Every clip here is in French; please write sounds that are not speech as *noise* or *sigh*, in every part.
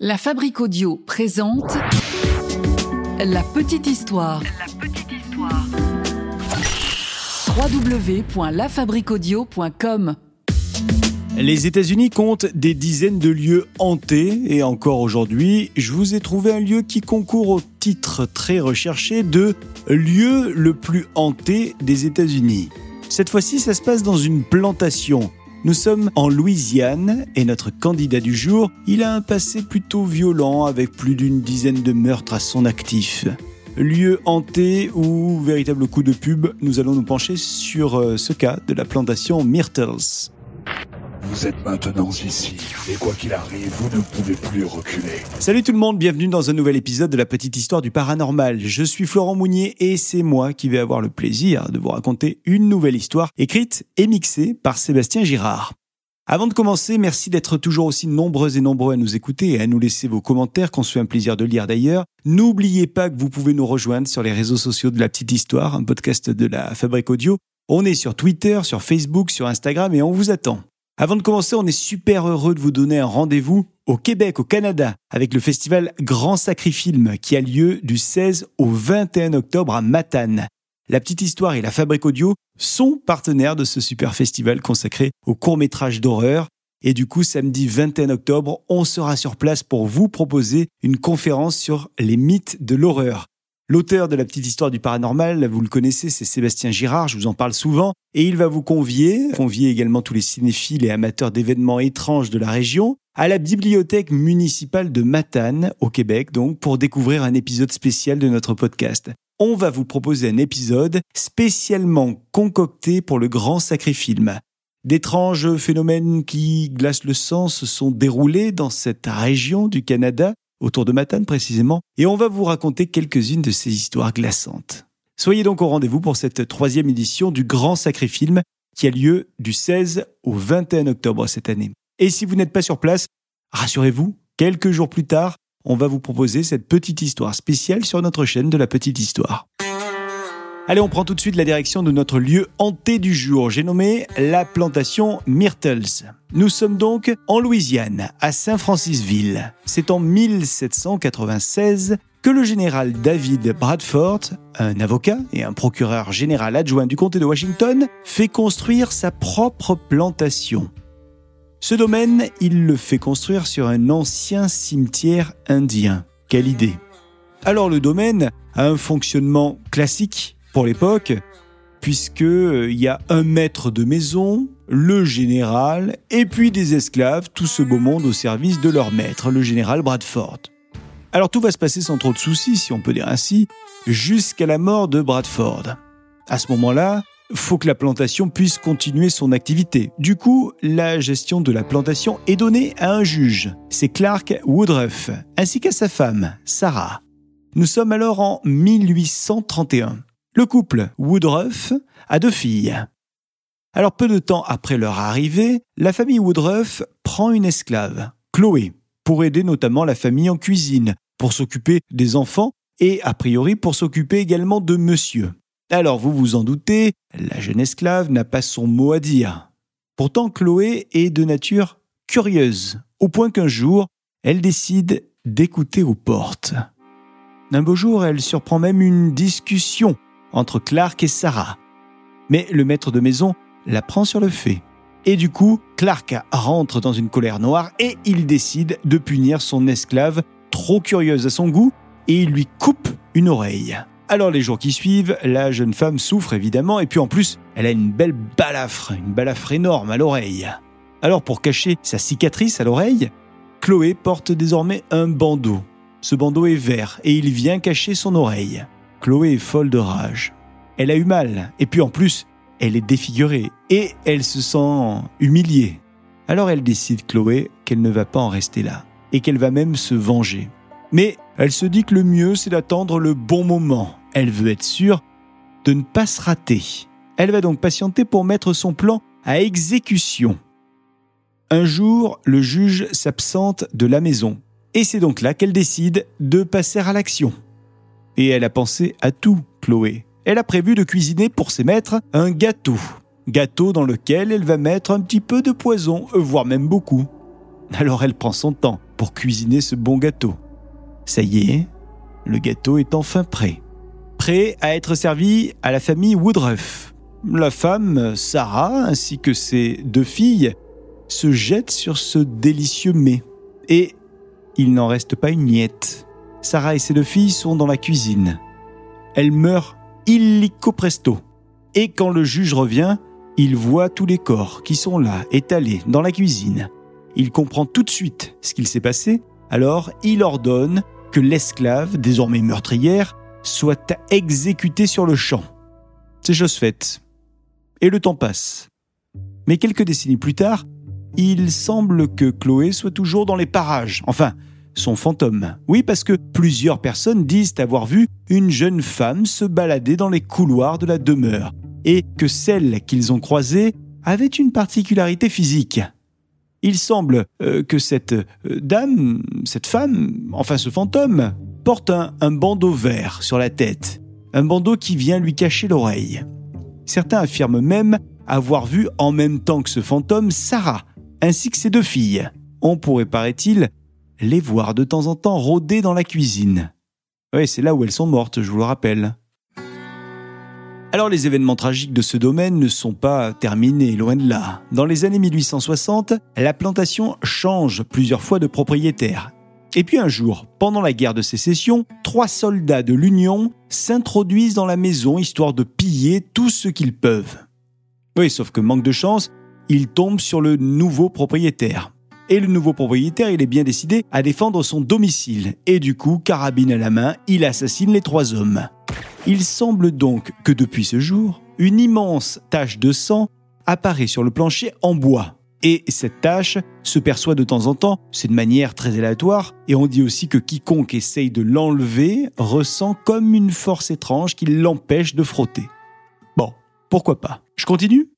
La Fabrique Audio présente La Petite Histoire. La petite histoire. www.lafabriqueaudio.com Les États-Unis comptent des dizaines de lieux hantés et encore aujourd'hui, je vous ai trouvé un lieu qui concourt au titre très recherché de lieu le plus hanté des États-Unis. Cette fois-ci, ça se passe dans une plantation. Nous sommes en Louisiane et notre candidat du jour, il a un passé plutôt violent avec plus d'une dizaine de meurtres à son actif. Lieu hanté ou véritable coup de pub, nous allons nous pencher sur euh, ce cas de la plantation Myrtles. Vous êtes maintenant ici, et quoi qu'il arrive, vous ne pouvez plus reculer. Salut tout le monde, bienvenue dans un nouvel épisode de la petite histoire du paranormal. Je suis Florent Mounier et c'est moi qui vais avoir le plaisir de vous raconter une nouvelle histoire écrite et mixée par Sébastien Girard. Avant de commencer, merci d'être toujours aussi nombreux et nombreux à nous écouter et à nous laisser vos commentaires qu'on se fait un plaisir de lire d'ailleurs. N'oubliez pas que vous pouvez nous rejoindre sur les réseaux sociaux de la petite histoire, un podcast de la Fabrique Audio. On est sur Twitter, sur Facebook, sur Instagram et on vous attend. Avant de commencer, on est super heureux de vous donner un rendez-vous au Québec, au Canada, avec le festival Grand Sacrifilm qui a lieu du 16 au 21 octobre à Matane. La petite histoire et la Fabrique Audio sont partenaires de ce super festival consacré au court-métrage d'horreur. Et du coup, samedi 21 octobre, on sera sur place pour vous proposer une conférence sur les mythes de l'horreur. L'auteur de la petite histoire du paranormal, vous le connaissez, c'est Sébastien Girard, je vous en parle souvent, et il va vous convier, convier également tous les cinéphiles et amateurs d'événements étranges de la région, à la bibliothèque municipale de Matane, au Québec, donc, pour découvrir un épisode spécial de notre podcast. On va vous proposer un épisode spécialement concocté pour le grand sacrifilm. D'étranges phénomènes qui glacent le sang se sont déroulés dans cette région du Canada autour de Matane précisément, et on va vous raconter quelques-unes de ces histoires glaçantes. Soyez donc au rendez-vous pour cette troisième édition du Grand Sacrifilm qui a lieu du 16 au 21 octobre cette année. Et si vous n'êtes pas sur place, rassurez-vous, quelques jours plus tard, on va vous proposer cette petite histoire spéciale sur notre chaîne de la petite histoire. Allez, on prend tout de suite la direction de notre lieu hanté du jour. J'ai nommé la plantation Myrtles. Nous sommes donc en Louisiane, à Saint-Francisville. C'est en 1796 que le général David Bradford, un avocat et un procureur général adjoint du comté de Washington, fait construire sa propre plantation. Ce domaine, il le fait construire sur un ancien cimetière indien. Quelle idée Alors le domaine a un fonctionnement classique pour l'époque, puisque euh, il y a un maître de maison, le général, et puis des esclaves, tout ce beau monde au service de leur maître, le général Bradford. Alors tout va se passer sans trop de soucis, si on peut dire ainsi, jusqu'à la mort de Bradford. À ce moment-là, faut que la plantation puisse continuer son activité. Du coup, la gestion de la plantation est donnée à un juge. C'est Clark Woodruff, ainsi qu'à sa femme, Sarah. Nous sommes alors en 1831. Le couple Woodruff a deux filles. Alors peu de temps après leur arrivée, la famille Woodruff prend une esclave, Chloé, pour aider notamment la famille en cuisine, pour s'occuper des enfants et a priori pour s'occuper également de monsieur. Alors vous vous en doutez, la jeune esclave n'a pas son mot à dire. Pourtant Chloé est de nature curieuse, au point qu'un jour, elle décide d'écouter aux portes. Un beau jour, elle surprend même une discussion entre Clark et Sarah. Mais le maître de maison la prend sur le fait. Et du coup, Clark rentre dans une colère noire et il décide de punir son esclave, trop curieuse à son goût, et il lui coupe une oreille. Alors les jours qui suivent, la jeune femme souffre évidemment, et puis en plus, elle a une belle balafre, une balafre énorme à l'oreille. Alors pour cacher sa cicatrice à l'oreille, Chloé porte désormais un bandeau. Ce bandeau est vert et il vient cacher son oreille. Chloé est folle de rage. Elle a eu mal, et puis en plus, elle est défigurée, et elle se sent humiliée. Alors elle décide, Chloé, qu'elle ne va pas en rester là, et qu'elle va même se venger. Mais elle se dit que le mieux, c'est d'attendre le bon moment. Elle veut être sûre de ne pas se rater. Elle va donc patienter pour mettre son plan à exécution. Un jour, le juge s'absente de la maison, et c'est donc là qu'elle décide de passer à l'action. Et elle a pensé à tout, Chloé. Elle a prévu de cuisiner pour ses maîtres un gâteau. Gâteau dans lequel elle va mettre un petit peu de poison, voire même beaucoup. Alors elle prend son temps. pour cuisiner ce bon gâteau. Ça y est, le gâteau est enfin prêt. Prêt à être servi à la famille Woodruff. La femme, Sarah, ainsi que ses deux filles, se jettent sur ce délicieux mets. Et il n'en reste pas une miette. Sarah et ses deux filles sont dans la cuisine. Elles meurent illico presto. Et quand le juge revient, il voit tous les corps qui sont là, étalés dans la cuisine. Il comprend tout de suite ce qu'il s'est passé, alors il ordonne que l'esclave, désormais meurtrière, soit exécutée sur le champ. C'est chose faite. Et le temps passe. Mais quelques décennies plus tard, il semble que Chloé soit toujours dans les parages. Enfin, son fantôme. Oui, parce que plusieurs personnes disent avoir vu une jeune femme se balader dans les couloirs de la demeure, et que celle qu'ils ont croisée avait une particularité physique. Il semble euh, que cette euh, dame, cette femme, enfin ce fantôme, porte un, un bandeau vert sur la tête, un bandeau qui vient lui cacher l'oreille. Certains affirment même avoir vu en même temps que ce fantôme Sarah, ainsi que ses deux filles. On pourrait, paraît-il, les voir de temps en temps rôder dans la cuisine. Oui, c'est là où elles sont mortes, je vous le rappelle. Alors les événements tragiques de ce domaine ne sont pas terminés, loin de là. Dans les années 1860, la plantation change plusieurs fois de propriétaire. Et puis un jour, pendant la guerre de sécession, trois soldats de l'Union s'introduisent dans la maison histoire de piller tout ce qu'ils peuvent. Oui, sauf que manque de chance, ils tombent sur le nouveau propriétaire. Et le nouveau propriétaire, il est bien décidé à défendre son domicile. Et du coup, carabine à la main, il assassine les trois hommes. Il semble donc que depuis ce jour, une immense tache de sang apparaît sur le plancher en bois. Et cette tache se perçoit de temps en temps, c'est de manière très aléatoire, et on dit aussi que quiconque essaye de l'enlever ressent comme une force étrange qui l'empêche de frotter. Bon, pourquoi pas? Je continue?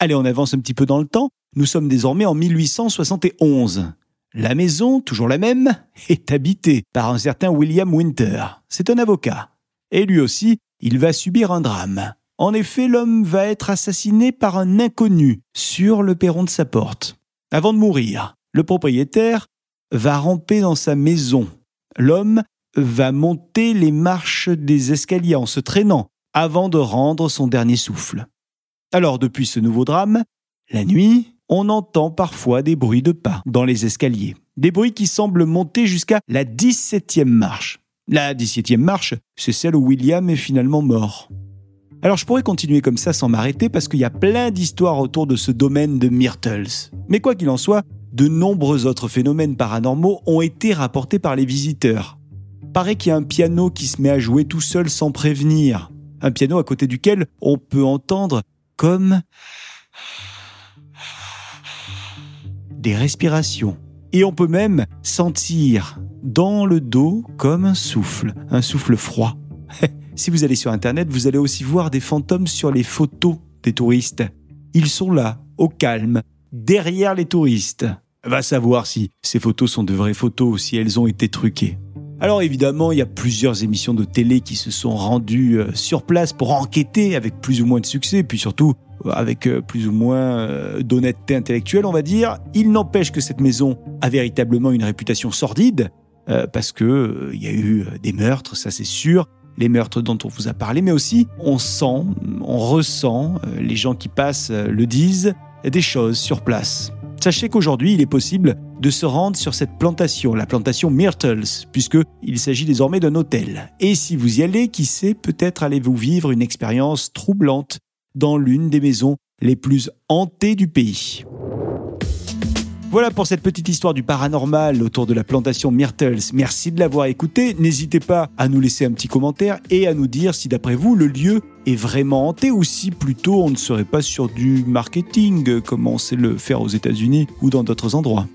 Allez, on avance un petit peu dans le temps. Nous sommes désormais en 1871. La maison, toujours la même, *laughs* est habitée par un certain William Winter. C'est un avocat. Et lui aussi, il va subir un drame. En effet, l'homme va être assassiné par un inconnu sur le perron de sa porte. Avant de mourir, le propriétaire va ramper dans sa maison. L'homme va monter les marches des escaliers en se traînant avant de rendre son dernier souffle. Alors depuis ce nouveau drame, la nuit, on entend parfois des bruits de pas dans les escaliers, des bruits qui semblent monter jusqu'à la 17e marche. La 17e marche, c'est celle où William est finalement mort. Alors je pourrais continuer comme ça sans m'arrêter parce qu'il y a plein d'histoires autour de ce domaine de Myrtles. Mais quoi qu'il en soit, de nombreux autres phénomènes paranormaux ont été rapportés par les visiteurs. Paraît qu'il y a un piano qui se met à jouer tout seul sans prévenir. Un piano à côté duquel on peut entendre comme des respirations. Et on peut même sentir dans le dos comme un souffle, un souffle froid. *laughs* si vous allez sur Internet, vous allez aussi voir des fantômes sur les photos des touristes. Ils sont là, au calme, derrière les touristes. Va savoir si ces photos sont de vraies photos ou si elles ont été truquées. Alors évidemment, il y a plusieurs émissions de télé qui se sont rendues euh, sur place pour enquêter avec plus ou moins de succès, puis surtout avec euh, plus ou moins d'honnêteté intellectuelle, on va dire. Il n'empêche que cette maison a véritablement une réputation sordide. Euh, parce que euh, il y a eu euh, des meurtres, ça c'est sûr, les meurtres dont on vous a parlé, mais aussi on sent, on ressent, les gens qui passent le disent, des choses sur place. Sachez qu'aujourd'hui, il est possible de se rendre sur cette plantation, la plantation Myrtles, puisqu'il s'agit désormais d'un hôtel. Et si vous y allez, qui sait, peut-être allez-vous vivre une expérience troublante dans l'une des maisons les plus hantées du pays. Voilà pour cette petite histoire du paranormal autour de la plantation Myrtles. Merci de l'avoir écouté. N'hésitez pas à nous laisser un petit commentaire et à nous dire si d'après vous le lieu est vraiment hanté ou si plutôt on ne serait pas sur du marketing comme on sait le faire aux États-Unis ou dans d'autres endroits.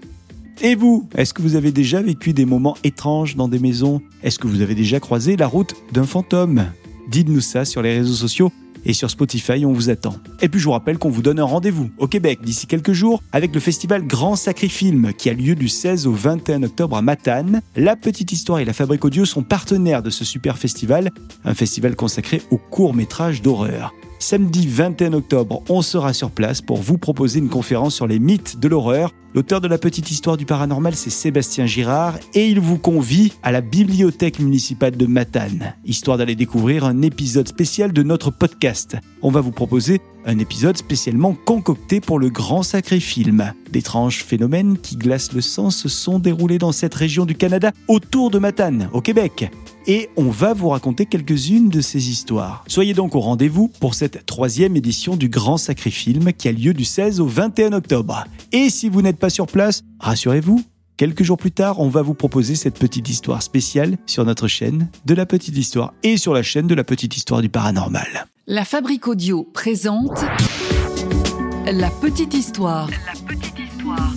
Et vous, est-ce que vous avez déjà vécu des moments étranges dans des maisons? Est-ce que vous avez déjà croisé la route d'un fantôme? Dites-nous ça sur les réseaux sociaux et sur Spotify, on vous attend. Et puis je vous rappelle qu'on vous donne un rendez-vous au Québec d'ici quelques jours avec le festival Grand Sacré Film qui a lieu du 16 au 21 octobre à Matane. La Petite Histoire et la Fabrique Audio sont partenaires de ce super festival, un festival consacré aux courts métrages d'horreur. Samedi 21 octobre, on sera sur place pour vous proposer une conférence sur les mythes de l'horreur. L'auteur de la petite histoire du paranormal, c'est Sébastien Girard et il vous convie à la bibliothèque municipale de Matane, histoire d'aller découvrir un épisode spécial de notre podcast. On va vous proposer un épisode spécialement concocté pour le grand sacré film. D'étranges phénomènes qui glacent le sang se sont déroulés dans cette région du Canada autour de Matane, au Québec. Et on va vous raconter quelques-unes de ces histoires. Soyez donc au rendez-vous pour cette troisième édition du Grand Sacré Film qui a lieu du 16 au 21 octobre. Et si vous n'êtes pas sur place, rassurez-vous, Quelques jours plus tard, on va vous proposer cette petite histoire spéciale sur notre chaîne de la petite histoire et sur la chaîne de la petite histoire du paranormal. La Fabrique Audio présente La petite histoire. La petite histoire.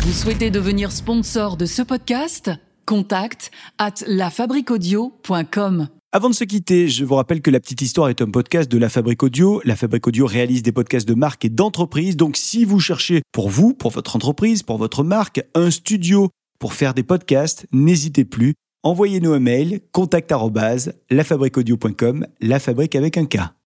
Vous souhaitez devenir sponsor de ce podcast? Contact at lafabriquaudio.com. Avant de se quitter, je vous rappelle que La Petite Histoire est un podcast de La Fabrique Audio. La Fabrique Audio réalise des podcasts de marque et d'entreprise. Donc si vous cherchez pour vous, pour votre entreprise, pour votre marque, un studio pour faire des podcasts, n'hésitez plus. Envoyez-nous un mail, contact la fabrique avec un K.